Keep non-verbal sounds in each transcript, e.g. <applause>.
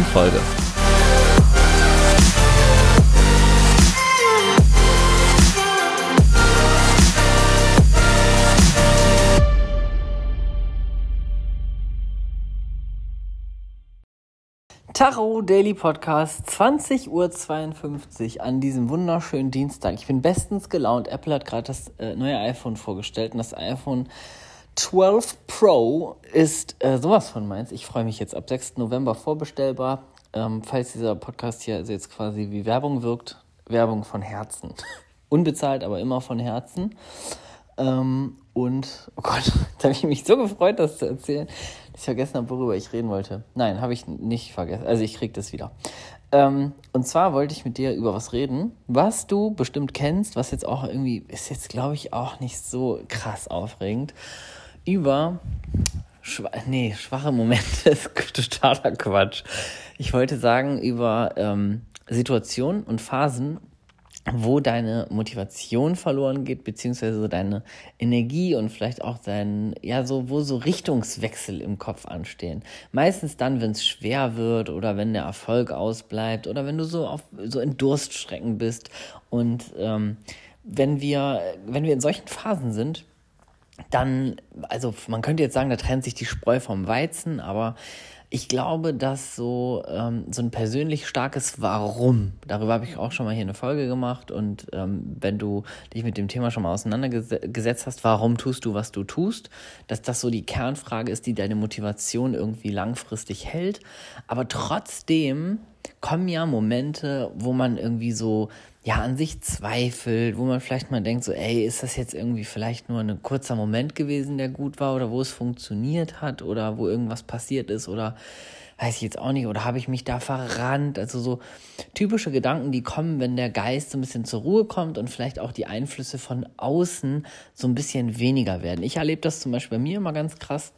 neuen Folge. Taro Daily Podcast, 20.52 Uhr an diesem wunderschönen Dienstag. Ich bin bestens gelaunt. Apple hat gerade das äh, neue iPhone vorgestellt und das iPhone 12 Pro ist äh, sowas von meins. Ich freue mich jetzt ab 6. November vorbestellbar. Ähm, falls dieser Podcast hier also jetzt quasi wie Werbung wirkt, Werbung von Herzen. <laughs> Unbezahlt, aber immer von Herzen. Ähm, und, oh Gott, <laughs> da habe ich mich so gefreut, das zu erzählen, dass ich vergessen habe, worüber ich reden wollte. Nein, habe ich nicht vergessen. Also ich kriege das wieder. Ähm, und zwar wollte ich mit dir über was reden, was du bestimmt kennst, was jetzt auch irgendwie, ist jetzt glaube ich auch nicht so krass aufregend, über Schwa nee, schwache Momente <laughs> ist totaler Quatsch. Ich wollte sagen über ähm, Situationen und Phasen, wo deine Motivation verloren geht, beziehungsweise deine Energie und vielleicht auch dein, ja, so, wo so Richtungswechsel im Kopf anstehen. Meistens dann, wenn es schwer wird oder wenn der Erfolg ausbleibt oder wenn du so auf, so in Durststrecken bist. Und ähm, wenn wir, wenn wir in solchen Phasen sind, dann, also man könnte jetzt sagen, da trennt sich die Spreu vom Weizen, aber ich glaube, dass so, ähm, so ein persönlich starkes Warum, darüber habe ich auch schon mal hier eine Folge gemacht und ähm, wenn du dich mit dem Thema schon mal auseinandergesetzt hast, warum tust du, was du tust, dass das so die Kernfrage ist, die deine Motivation irgendwie langfristig hält, aber trotzdem kommen ja Momente, wo man irgendwie so ja an sich zweifelt, wo man vielleicht mal denkt, so, ey, ist das jetzt irgendwie vielleicht nur ein kurzer Moment gewesen, der gut war oder wo es funktioniert hat oder wo irgendwas passiert ist oder weiß ich jetzt auch nicht, oder habe ich mich da verrannt? Also so typische Gedanken, die kommen, wenn der Geist so ein bisschen zur Ruhe kommt und vielleicht auch die Einflüsse von außen so ein bisschen weniger werden. Ich erlebe das zum Beispiel bei mir immer ganz krass.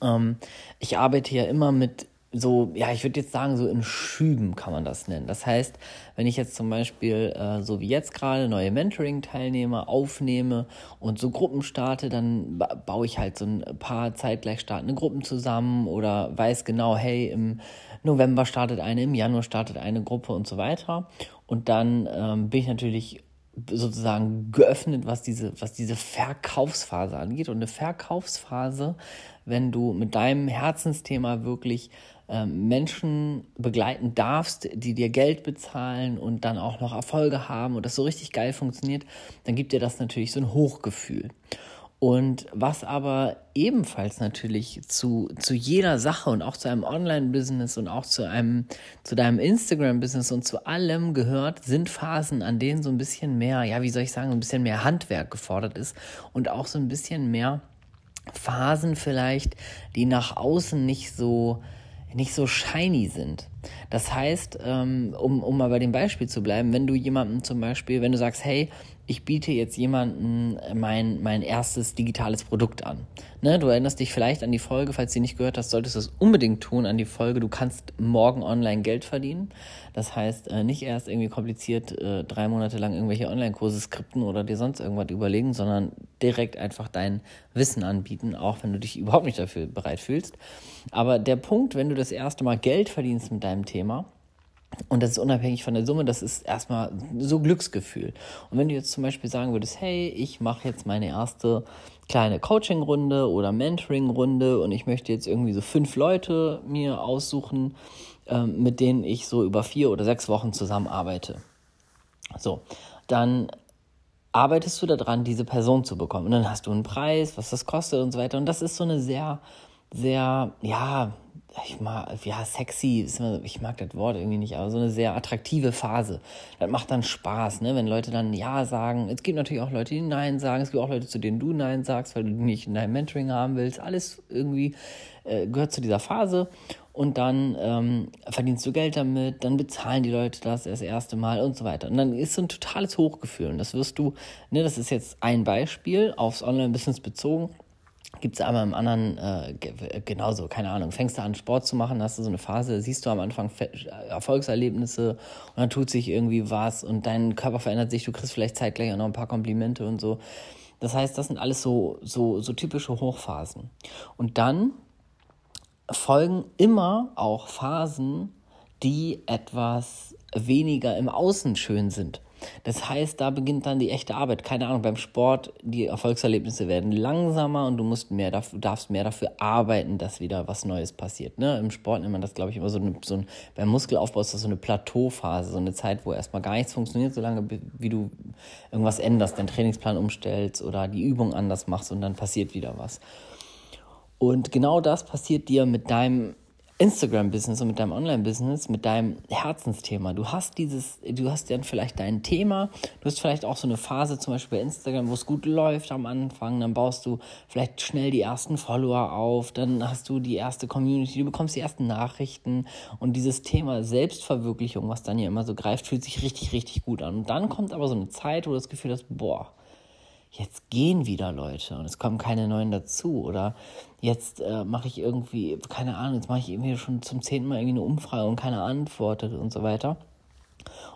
Ähm, ich arbeite ja immer mit so, ja, ich würde jetzt sagen, so in Schüben kann man das nennen. Das heißt, wenn ich jetzt zum Beispiel, äh, so wie jetzt gerade, neue Mentoring-Teilnehmer aufnehme und so Gruppen starte, dann ba baue ich halt so ein paar zeitgleich startende Gruppen zusammen oder weiß genau, hey, im November startet eine, im Januar startet eine Gruppe und so weiter. Und dann ähm, bin ich natürlich sozusagen geöffnet, was diese, was diese Verkaufsphase angeht. Und eine Verkaufsphase, wenn du mit deinem Herzensthema wirklich Menschen begleiten darfst, die dir Geld bezahlen und dann auch noch Erfolge haben und das so richtig geil funktioniert, dann gibt dir das natürlich so ein Hochgefühl. Und was aber ebenfalls natürlich zu, zu jeder Sache und auch zu einem Online-Business und auch zu einem, zu deinem Instagram-Business und zu allem gehört, sind Phasen, an denen so ein bisschen mehr, ja, wie soll ich sagen, ein bisschen mehr Handwerk gefordert ist und auch so ein bisschen mehr Phasen vielleicht, die nach außen nicht so, nicht so shiny sind. Das heißt, ähm, um, um mal bei dem Beispiel zu bleiben, wenn du jemandem zum Beispiel, wenn du sagst, hey, ich biete jetzt jemandem mein, mein erstes digitales Produkt an. Ne, du erinnerst dich vielleicht an die Folge, falls du nicht gehört hast, solltest du es unbedingt tun, an die Folge, du kannst morgen online Geld verdienen. Das heißt, äh, nicht erst irgendwie kompliziert äh, drei Monate lang irgendwelche Online-Kurse skripten oder dir sonst irgendwas überlegen, sondern direkt einfach dein Wissen anbieten, auch wenn du dich überhaupt nicht dafür bereit fühlst. Aber der Punkt, wenn du das erste Mal Geld verdienst mit deinem Thema, und das ist unabhängig von der Summe, das ist erstmal so Glücksgefühl. Und wenn du jetzt zum Beispiel sagen würdest, hey, ich mache jetzt meine erste kleine Coaching-Runde oder Mentoring-Runde und ich möchte jetzt irgendwie so fünf Leute mir aussuchen, ähm, mit denen ich so über vier oder sechs Wochen zusammenarbeite. So, dann arbeitest du daran, diese Person zu bekommen. Und dann hast du einen Preis, was das kostet und so weiter. Und das ist so eine sehr, sehr, ja, ich mag, ja, sexy, ich mag das Wort irgendwie nicht, aber so eine sehr attraktive Phase. Das macht dann Spaß, ne, wenn Leute dann Ja sagen. Es gibt natürlich auch Leute, die Nein sagen. Es gibt auch Leute, zu denen du Nein sagst, weil du nicht in deinem Mentoring haben willst. Alles irgendwie äh, gehört zu dieser Phase. und dann ähm, verdienst du Geld damit, dann bezahlen die Leute das das erste Mal und so weiter. Und dann ist so ein totales Hochgefühl. Und das wirst du, ne, das ist jetzt ein Beispiel aufs Online-Business bezogen. Gibt es aber im anderen äh, genauso, keine Ahnung. Fängst du an, Sport zu machen, hast du so eine Phase, siehst du am Anfang Erfolgserlebnisse und dann tut sich irgendwie was und dein Körper verändert sich, du kriegst vielleicht zeitgleich auch noch ein paar Komplimente und so. Das heißt, das sind alles so, so, so typische Hochphasen. Und dann folgen immer auch Phasen, die etwas weniger im Außen schön sind. Das heißt, da beginnt dann die echte Arbeit. Keine Ahnung, beim Sport, die Erfolgserlebnisse werden langsamer und du musst mehr dafür, darfst mehr dafür arbeiten, dass wieder was Neues passiert. Ne? Im Sport nennt man das, glaube ich, immer so, eine, so ein, beim Muskelaufbau ist das so eine Plateauphase, so eine Zeit, wo erstmal gar nichts funktioniert, solange wie du irgendwas änderst, deinen Trainingsplan umstellst oder die Übung anders machst und dann passiert wieder was. Und genau das passiert dir mit deinem Instagram-Business und mit deinem Online-Business, mit deinem Herzensthema. Du hast dieses, du hast dann vielleicht dein Thema, du hast vielleicht auch so eine Phase, zum Beispiel bei Instagram, wo es gut läuft am Anfang, dann baust du vielleicht schnell die ersten Follower auf, dann hast du die erste Community, du bekommst die ersten Nachrichten. Und dieses Thema Selbstverwirklichung, was dann ja immer so greift, fühlt sich richtig, richtig gut an. Und dann kommt aber so eine Zeit, wo du das Gefühl hast, boah, jetzt gehen wieder Leute und es kommen keine neuen dazu oder jetzt äh, mache ich irgendwie, keine Ahnung, jetzt mache ich irgendwie schon zum zehnten Mal irgendwie eine Umfrage und keiner antwortet und so weiter.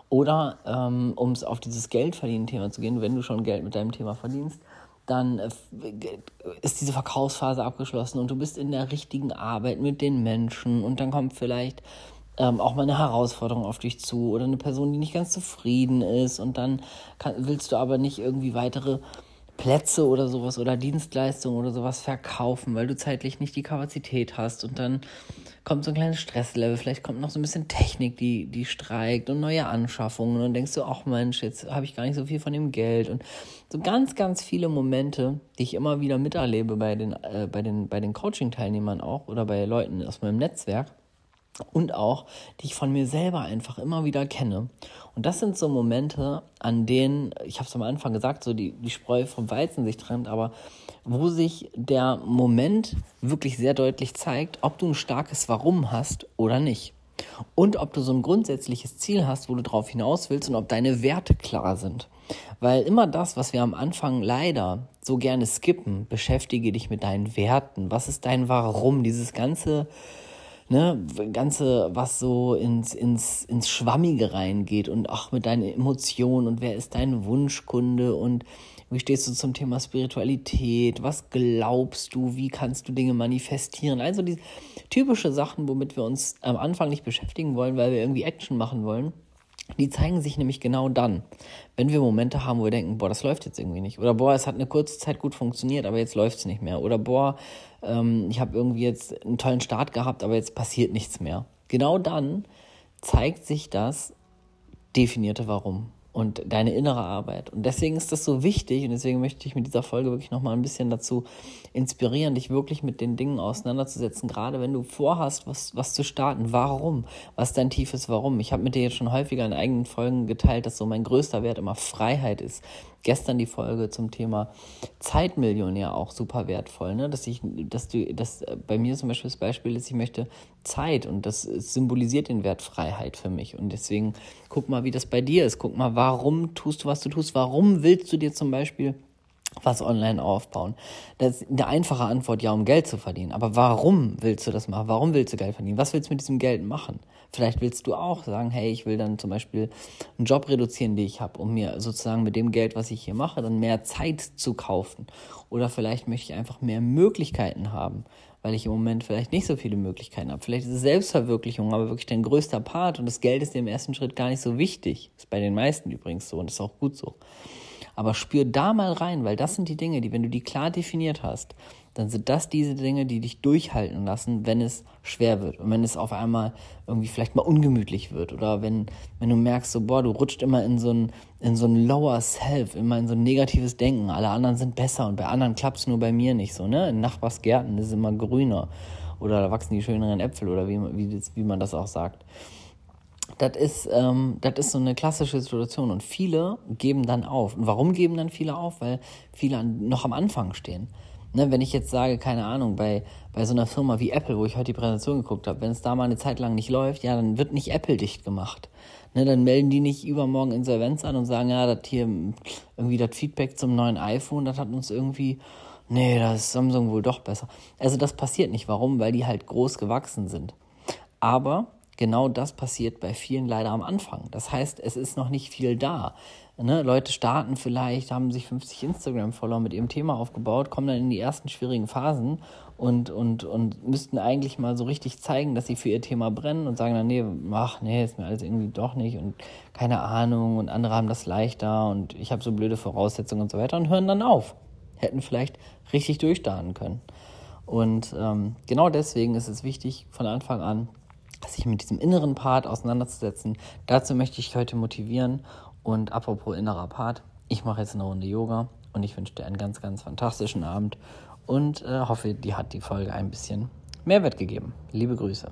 Oder ähm, um es auf dieses Geldverdienen-Thema zu gehen, wenn du schon Geld mit deinem Thema verdienst, dann äh, ist diese Verkaufsphase abgeschlossen und du bist in der richtigen Arbeit mit den Menschen und dann kommt vielleicht ähm, auch mal eine Herausforderung auf dich zu oder eine Person, die nicht ganz zufrieden ist und dann kann, willst du aber nicht irgendwie weitere Plätze oder sowas oder Dienstleistungen oder sowas verkaufen, weil du zeitlich nicht die Kapazität hast und dann kommt so ein kleines Stresslevel, vielleicht kommt noch so ein bisschen Technik, die, die streikt und neue Anschaffungen und denkst du, ach Mensch, jetzt habe ich gar nicht so viel von dem Geld und so ganz, ganz viele Momente, die ich immer wieder miterlebe bei den, äh, bei den, bei den Coaching-Teilnehmern auch oder bei Leuten aus meinem Netzwerk und auch, die ich von mir selber einfach immer wieder kenne. Und das sind so Momente, an denen, ich habe es am Anfang gesagt, so die, die Spreu vom Weizen sich trennt, aber wo sich der Moment wirklich sehr deutlich zeigt, ob du ein starkes Warum hast oder nicht. Und ob du so ein grundsätzliches Ziel hast, wo du drauf hinaus willst und ob deine Werte klar sind. Weil immer das, was wir am Anfang leider so gerne skippen, beschäftige dich mit deinen Werten. Was ist dein Warum? Dieses ganze ne, Ganze, was so ins, ins, ins Schwammige reingeht und auch mit deinen Emotionen und wer ist dein Wunschkunde und wie stehst du zum Thema Spiritualität? Was glaubst du? Wie kannst du Dinge manifestieren? Also die typische Sachen, womit wir uns am Anfang nicht beschäftigen wollen, weil wir irgendwie Action machen wollen. Die zeigen sich nämlich genau dann, wenn wir Momente haben, wo wir denken, boah, das läuft jetzt irgendwie nicht. Oder boah, es hat eine kurze Zeit gut funktioniert, aber jetzt läuft es nicht mehr. Oder boah, ähm, ich habe irgendwie jetzt einen tollen Start gehabt, aber jetzt passiert nichts mehr. Genau dann zeigt sich das definierte Warum und deine innere Arbeit. Und deswegen ist das so wichtig und deswegen möchte ich mit dieser Folge wirklich nochmal ein bisschen dazu inspirieren, dich wirklich mit den Dingen auseinanderzusetzen, gerade wenn du vorhast, was, was zu starten. Warum? Was dein tiefes Warum? Ich habe mit dir jetzt schon häufiger in eigenen Folgen geteilt, dass so mein größter Wert immer Freiheit ist gestern die Folge zum Thema Zeitmillionär auch super wertvoll, ne? Dass ich, dass du, dass äh, bei mir zum Beispiel das Beispiel ist, ich möchte Zeit und das symbolisiert den Wert Freiheit für mich. Und deswegen guck mal, wie das bei dir ist. Guck mal, warum tust du, was du tust? Warum willst du dir zum Beispiel was online aufbauen? Das ist eine einfache Antwort, ja, um Geld zu verdienen. Aber warum willst du das machen? Warum willst du Geld verdienen? Was willst du mit diesem Geld machen? Vielleicht willst du auch sagen, hey, ich will dann zum Beispiel einen Job reduzieren, den ich habe, um mir sozusagen mit dem Geld, was ich hier mache, dann mehr Zeit zu kaufen. Oder vielleicht möchte ich einfach mehr Möglichkeiten haben, weil ich im Moment vielleicht nicht so viele Möglichkeiten habe. Vielleicht ist es Selbstverwirklichung, aber wirklich dein größter Part und das Geld ist dir im ersten Schritt gar nicht so wichtig. Ist bei den meisten übrigens so und ist auch gut so. Aber spür da mal rein, weil das sind die Dinge, die, wenn du die klar definiert hast, dann sind das diese Dinge, die dich durchhalten lassen, wenn es schwer wird und wenn es auf einmal irgendwie vielleicht mal ungemütlich wird oder wenn, wenn du merkst, so, boah, du rutscht immer in so ein, in so ein lower self, immer in so ein negatives Denken. Alle anderen sind besser und bei anderen klappt es nur bei mir nicht so, ne? In Nachbarsgärten ist es immer grüner oder da wachsen die schöneren Äpfel oder wie, wie, wie man das auch sagt das ist, ähm, das ist so eine klassische Situation und viele geben dann auf. Und warum geben dann viele auf? Weil viele an, noch am Anfang stehen. Ne, wenn ich jetzt sage, keine Ahnung, bei, bei so einer Firma wie Apple, wo ich heute die Präsentation geguckt habe, wenn es da mal eine Zeit lang nicht läuft, ja, dann wird nicht Apple dicht gemacht. Ne, dann melden die nicht übermorgen Insolvenz an und sagen, ja, das hier irgendwie das Feedback zum neuen iPhone, das hat uns irgendwie, nee, das ist Samsung wohl doch besser. Also das passiert nicht. Warum? Weil die halt groß gewachsen sind. Aber genau das passiert bei vielen leider am Anfang. Das heißt, es ist noch nicht viel da. Ne, Leute starten vielleicht, haben sich 50 Instagram-Follower mit ihrem Thema aufgebaut, kommen dann in die ersten schwierigen Phasen und, und, und müssten eigentlich mal so richtig zeigen, dass sie für ihr Thema brennen und sagen dann, nee, ach nee, ist mir alles irgendwie doch nicht und keine Ahnung und andere haben das leichter und ich habe so blöde Voraussetzungen und so weiter und hören dann auf. Hätten vielleicht richtig durchstarten können. Und ähm, genau deswegen ist es wichtig, von Anfang an sich mit diesem inneren Part auseinanderzusetzen. Dazu möchte ich heute motivieren und apropos innerer Part, ich mache jetzt eine Runde Yoga und ich wünsche dir einen ganz, ganz fantastischen Abend und äh, hoffe, dir hat die Folge ein bisschen Mehrwert gegeben. Liebe Grüße.